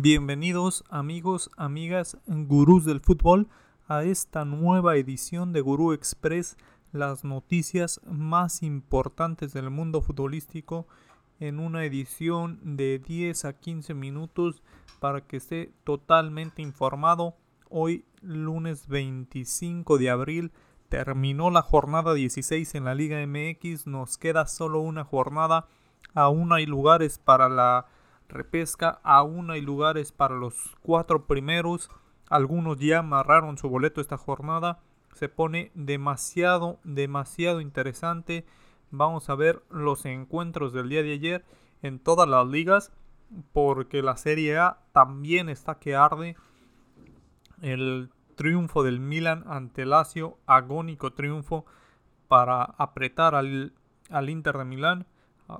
Bienvenidos amigos, amigas, gurús del fútbol a esta nueva edición de Gurú Express, las noticias más importantes del mundo futbolístico en una edición de 10 a 15 minutos para que esté totalmente informado. Hoy lunes 25 de abril terminó la jornada 16 en la Liga MX, nos queda solo una jornada, aún hay lugares para la repesca. Aún hay lugares para los cuatro primeros. Algunos ya amarraron su boleto esta jornada. Se pone demasiado, demasiado interesante. Vamos a ver los encuentros del día de ayer en todas las ligas. Porque la Serie A también está que arde. El triunfo del Milan ante Lazio. Agónico triunfo para apretar al, al Inter de Milán.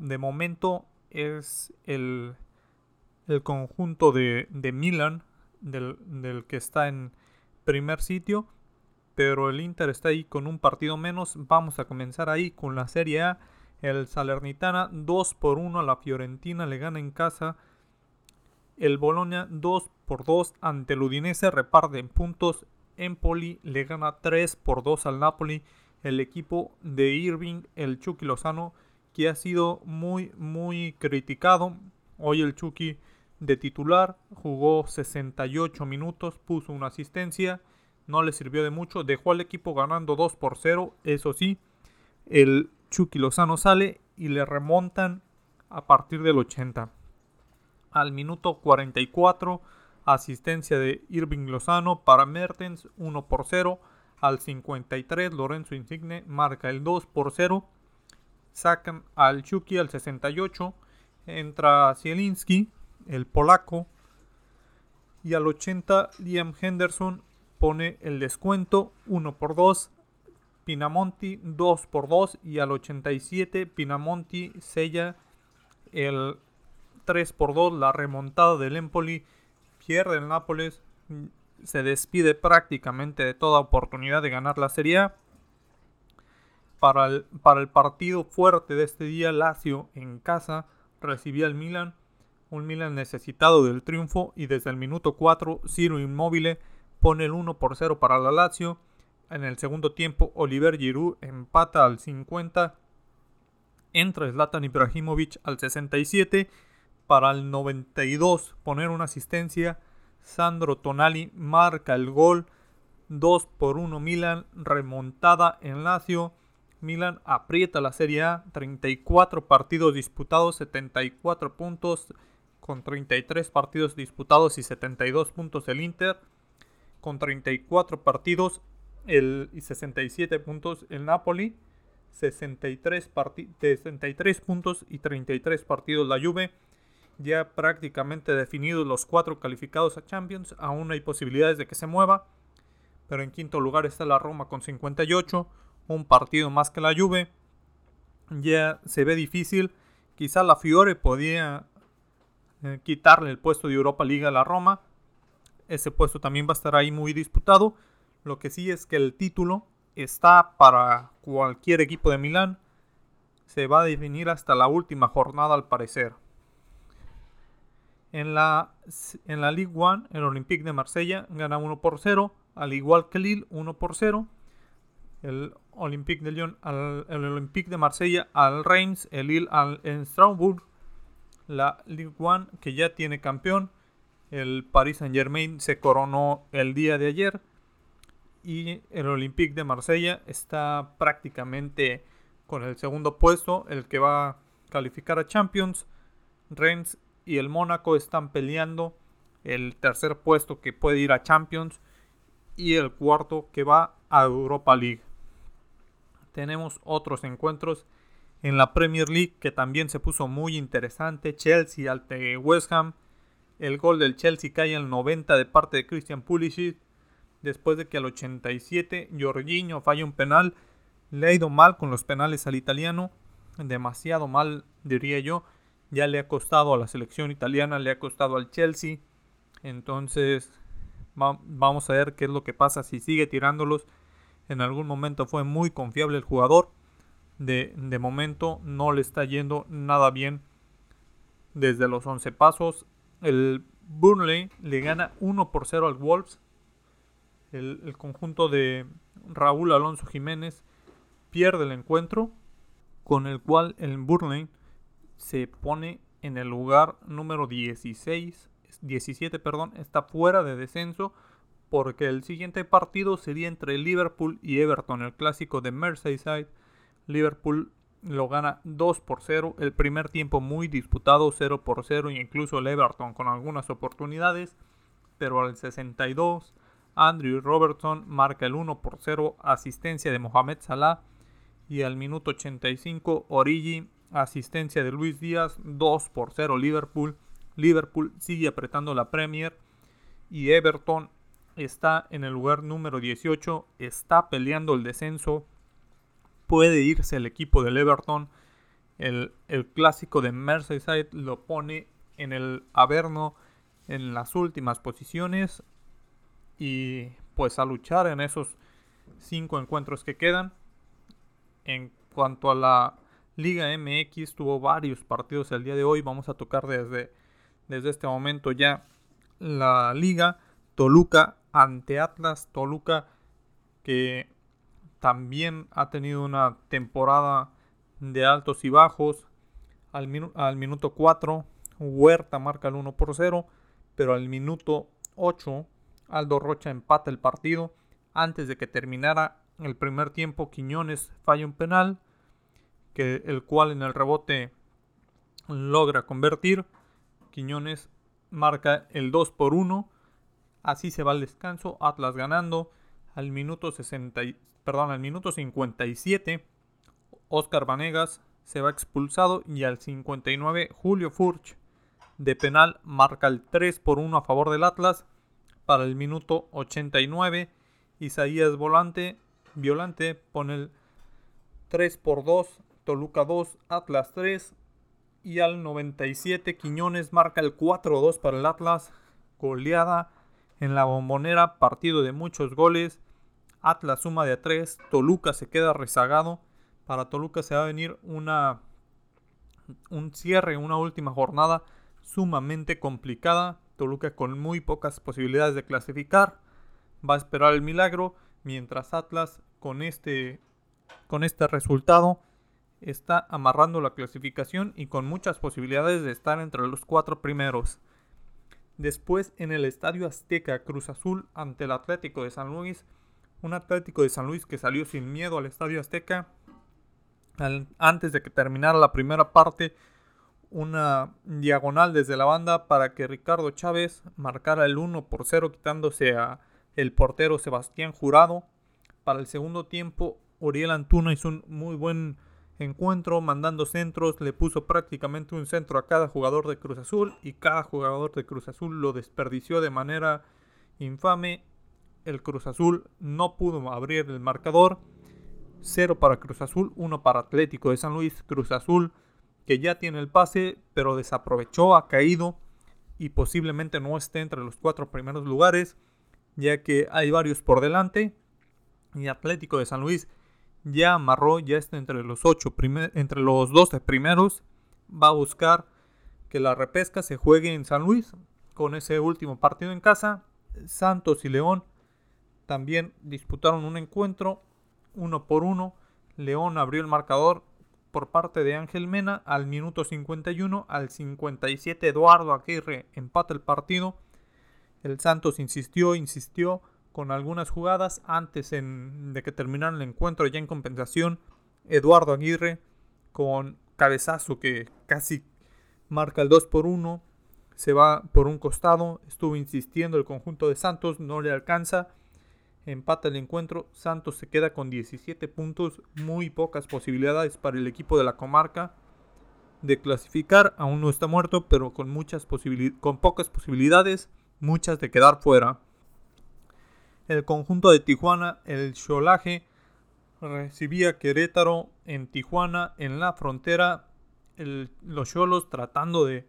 De momento es el el conjunto de, de Milan, del, del, que está en primer sitio, pero el Inter está ahí con un partido menos. Vamos a comenzar ahí con la Serie A. El Salernitana 2 por 1 a la Fiorentina le gana en casa. El Bologna 2 por 2 ante el Udinese reparten puntos. Empoli le gana 3 por 2 al Napoli. El equipo de Irving, el Chucky Lozano, que ha sido muy, muy criticado. Hoy el Chucky de titular, jugó 68 minutos, puso una asistencia, no le sirvió de mucho, dejó al equipo ganando 2 por 0, eso sí, el Chucky Lozano sale y le remontan a partir del 80. Al minuto 44, asistencia de Irving Lozano para Mertens 1 por 0. Al 53, Lorenzo Insigne marca el 2 por 0. Sacan al Chucky al 68. Entra Zielinski el polaco. Y al 80 Liam Henderson pone el descuento 1 por 2. Pinamonti 2 por 2 y al 87 Pinamonti sella el 3 por 2 la remontada del Empoli pierde el Nápoles se despide prácticamente de toda oportunidad de ganar la Serie A para el, para el partido fuerte de este día Lazio en casa recibía al Milan un Milan necesitado del triunfo y desde el minuto 4 Ciro Immobile pone el 1 por 0 para la Lazio. En el segundo tiempo Oliver Giroud empata al 50. Entra Zlatan Ibrahimovic al 67 para el 92 poner una asistencia. Sandro Tonali marca el gol. 2 por 1 Milan, remontada en Lazio. Milan aprieta la Serie A, 34 partidos disputados, 74 puntos, con 33 partidos disputados y 72 puntos el Inter, con 34 partidos el, y 67 puntos el Napoli, 63, 63 puntos y 33 partidos la Juve. Ya prácticamente definidos los cuatro calificados a Champions, aún hay posibilidades de que se mueva, pero en quinto lugar está la Roma con 58, un partido más que la Juve. Ya se ve difícil, quizá la Fiore podía eh, quitarle el puesto de Europa League a la Roma. Ese puesto también va a estar ahí muy disputado. Lo que sí es que el título está para cualquier equipo de Milán. Se va a definir hasta la última jornada al parecer. En la, en la Ligue 1, el Olympique de Marsella gana 1 por 0, al igual que Lille 1 por 0. El Olympique de Lyon, al, el Olympique de Marsella al Reims, el Lille al, en Strasbourg la Ligue 1 que ya tiene campeón. El Paris Saint Germain se coronó el día de ayer. Y el Olympique de Marsella está prácticamente con el segundo puesto, el que va a calificar a Champions. Reims y el Mónaco están peleando el tercer puesto que puede ir a Champions y el cuarto que va a Europa League. Tenemos otros encuentros en la Premier League que también se puso muy interesante. Chelsea ante West Ham. El gol del Chelsea cae al 90 de parte de Christian Pulisic. Después de que al 87 Jorginho falla un penal. Le ha ido mal con los penales al italiano. Demasiado mal diría yo. Ya le ha costado a la selección italiana, le ha costado al Chelsea. Entonces vamos a ver qué es lo que pasa si sigue tirándolos. En algún momento fue muy confiable el jugador de, momento no le está yendo nada bien desde los 11 pasos. El Burnley le gana 1 por 0 al Wolves. El, el, conjunto de Raúl Alonso Jiménez pierde el encuentro, con el cual el Burnley se pone en el lugar número 16, 17, perdón, está fuera de descenso porque el siguiente partido sería entre Liverpool y Everton, el clásico de Merseyside. Liverpool lo gana 2 por 0, el primer tiempo muy disputado 0 por 0 e incluso el Everton con algunas oportunidades, pero al 62 Andrew Robertson marca el 1 por 0, asistencia de Mohamed Salah y al minuto 85 Origi, asistencia de Luis Díaz, 2 por 0 Liverpool. Liverpool sigue apretando la Premier y Everton está en el lugar número 18, está peleando el descenso, puede irse el equipo del Everton. El, el, clásico de Merseyside lo pone en el Averno en las últimas posiciones y pues a luchar en esos cinco encuentros que quedan. En cuanto a la Liga MX, tuvo varios partidos el día de hoy. Vamos a tocar desde, desde este momento ya la liga. Toluca ante Atlas. Toluca que también ha tenido una temporada de altos y bajos. Al, al minuto 4, Huerta marca el 1 por 0. Pero al minuto 8, Aldo Rocha empata el partido. Antes de que terminara el primer tiempo, Quiñones falla un penal. Que, el cual en el rebote logra convertir. Quiñones marca el 2 por 1. Así se va al descanso. Atlas ganando. Al minuto 60, perdón, al minuto 57, Oscar Vanegas se va expulsado y al 59 Julio Furch de penal marca el 3 por 1 a favor del Atlas. Para el minuto 89 Isaías Volante, Violante pone el 3 por 2, Toluca 2, Atlas 3 y al 97 Quiñones marca el 4-2 para el Atlas, goleada en la bombonera, partido de muchos goles Atlas suma de 3, Toluca se queda rezagado. Para Toluca se va a venir una un cierre, una última jornada sumamente complicada. Toluca con muy pocas posibilidades de clasificar. Va a esperar el milagro. Mientras Atlas con este, con este resultado está amarrando la clasificación y con muchas posibilidades de estar entre los cuatro primeros. Después en el Estadio Azteca Cruz Azul ante el Atlético de San Luis un Atlético de San Luis que salió sin miedo al Estadio Azteca. antes de que terminara la primera parte, una diagonal desde la banda para que Ricardo Chávez marcara el 1 por 0 quitándose a el portero Sebastián Jurado. Para el segundo tiempo, Uriel Antuna hizo un muy buen encuentro, mandando centros, le puso prácticamente un centro a cada jugador de Cruz Azul y cada jugador de Cruz Azul lo desperdició de manera infame el Cruz Azul no pudo abrir el marcador. 0 para Cruz Azul, 1 para Atlético de San Luis. Cruz Azul que ya tiene el pase, pero desaprovechó, ha caído y posiblemente no esté entre los cuatro primeros lugares, ya que hay varios por delante. Y Atlético de San Luis ya amarró, ya está entre los, ocho entre los 12 primeros. Va a buscar que la repesca se juegue en San Luis con ese último partido en casa. Santos y León también disputaron un encuentro uno por uno. León abrió el marcador por parte de Ángel Mena al minuto 51. Al 57 Eduardo Aguirre empata el partido. El Santos insistió, insistió con algunas jugadas antes de que terminara el encuentro ya en compensación. Eduardo Aguirre con cabezazo que casi marca el 2 por 1. Se va por un costado. Estuvo insistiendo el conjunto de Santos. No le alcanza empata el encuentro, Santos se queda con 17 puntos, muy pocas posibilidades para el equipo de la comarca de clasificar, aún no está muerto, pero con, muchas con pocas posibilidades, muchas de quedar fuera. El conjunto de Tijuana, el Cholaje, recibía Querétaro en Tijuana, en la frontera, los Cholos tratando de,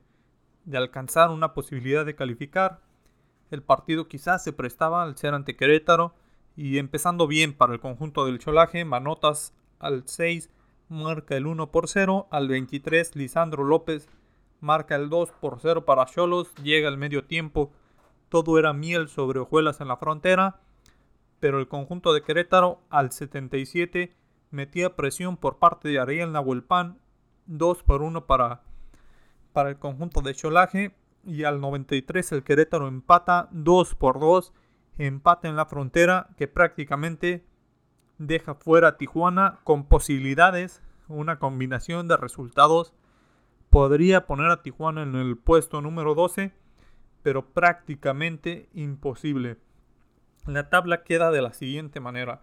de alcanzar una posibilidad de calificar. El partido quizás se prestaba al ser ante Querétaro, y empezando bien para el conjunto del Cholaje, Manotas al 6 marca el 1 por 0, al 23 Lisandro López marca el 2 por 0 para Cholos, llega el medio tiempo, todo era miel sobre hojuelas en la frontera, pero el conjunto de Querétaro al 77 metía presión por parte de Ariel Nahuelpan, 2 por 1 para, para el conjunto de Cholaje, y al 93 el Querétaro empata 2 por 2, empate en la frontera que prácticamente deja fuera a Tijuana con posibilidades, una combinación de resultados podría poner a Tijuana en el puesto número 12, pero prácticamente imposible. La tabla queda de la siguiente manera.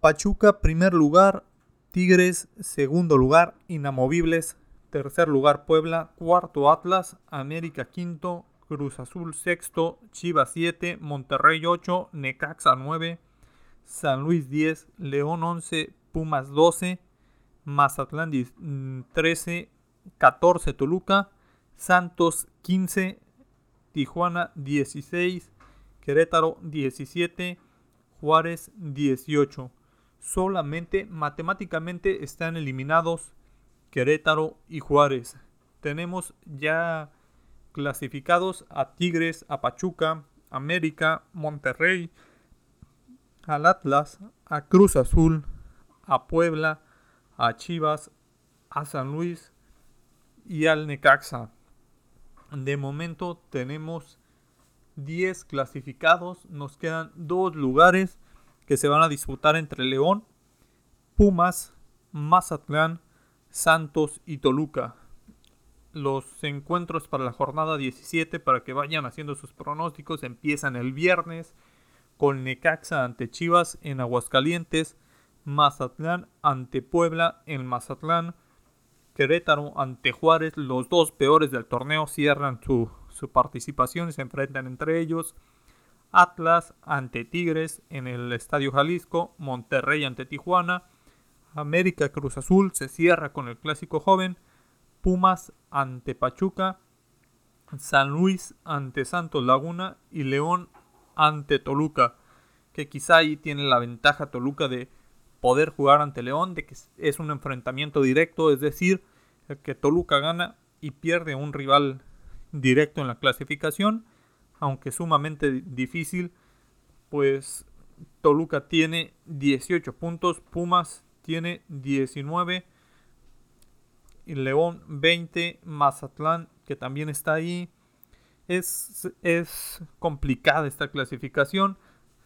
Pachuca primer lugar, Tigres segundo lugar, inamovibles tercer lugar. Puebla, cuarto Atlas, América quinto, Cruz Azul sexto, Chivas 7, Monterrey 8, Necaxa 9, San Luis 10, León 11, Pumas 12, Mazatlán 13, 14 Toluca, Santos 15, Tijuana 16, Querétaro 17, Juárez 18. Solamente matemáticamente están eliminados Querétaro y Juárez. Tenemos ya clasificados a Tigres, a Pachuca, América, Monterrey, al Atlas, a Cruz Azul, a Puebla, a Chivas, a San Luis y al Necaxa. De momento tenemos 10 clasificados. Nos quedan dos lugares que se van a disputar entre León, Pumas, Mazatlán, Santos y Toluca. Los encuentros para la jornada 17 para que vayan haciendo sus pronósticos empiezan el viernes con Necaxa ante Chivas en Aguascalientes, Mazatlán ante Puebla en Mazatlán, Querétaro ante Juárez, los dos peores del torneo cierran su, participación y se enfrentan entre ellos. Atlas ante Tigres en el Estadio Jalisco, Monterrey ante Tijuana, América Cruz Azul se cierra con el clásico joven, Pumas ante Pachuca, San Luis ante Santos Laguna y León ante Toluca, que quizá ahí tiene la ventaja Toluca de poder jugar ante León, de que es un enfrentamiento directo, es decir, que Toluca gana y pierde un rival directo en la clasificación, aunque sumamente difícil, pues Toluca tiene 18 puntos, Pumas tiene 19, y León 20, Mazatlán que también está ahí es, complicada esta clasificación.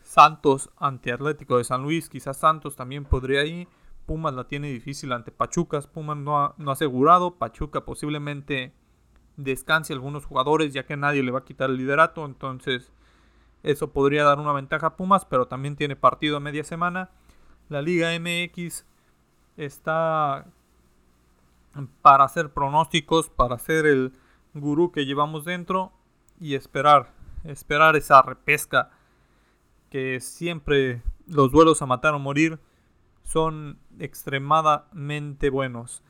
Santos ante Atlético de San Luis, quizás Santos también podría ir. Pumas la tiene difícil ante Pachucas. Pumas no no ha asegurado. Pachuca posiblemente descanse algunos jugadores ya que nadie le va a quitar el liderato. Entonces eso podría dar una ventaja a Pumas, pero también tiene partido a media semana. La Liga MX está para hacer pronósticos, para hacer el gurú que llevamos dentro y esperar, esperar esa repesca que siempre los duelos a matar o morir son extremadamente buenos.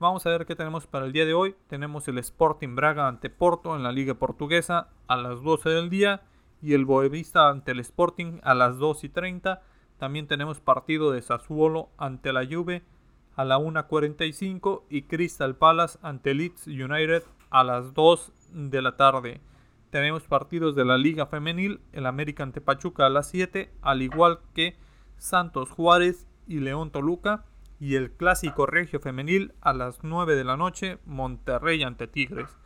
Vamos a ver qué tenemos para el día de hoy. Tenemos el Sporting Braga ante Porto en la Liga Portuguesa a las 12 del día y el Boavista ante el Sporting a las 2 y 30. También tenemos partido de Sassuolo ante la Juve a la 1.45 y Crystal Palace ante Leeds United a las 2 de la tarde. Tenemos partidos de la Liga Femenil, el América ante Pachuca a las 7, al igual que Santos Juárez y León Toluca. Y el Clásico Regio Femenil a las 9 de la noche, Monterrey ante Tigres.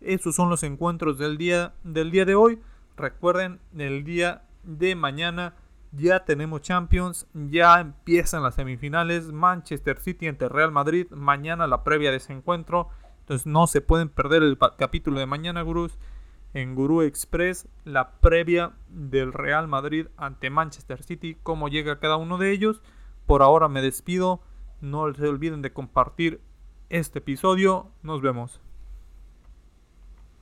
Esos son los encuentros del día, del día de hoy. Recuerden, el día de mañana ya tenemos Champions, ya empiezan las semifinales, Manchester City ante Real Madrid, mañana la previa de ese encuentro, entonces no se pueden perder el capítulo de mañana, gurús, en Gurú Express, la previa del Real Madrid ante Manchester City, cómo llega cada uno de ellos. Por ahora me despido, no se olviden de compartir este episodio, nos vemos.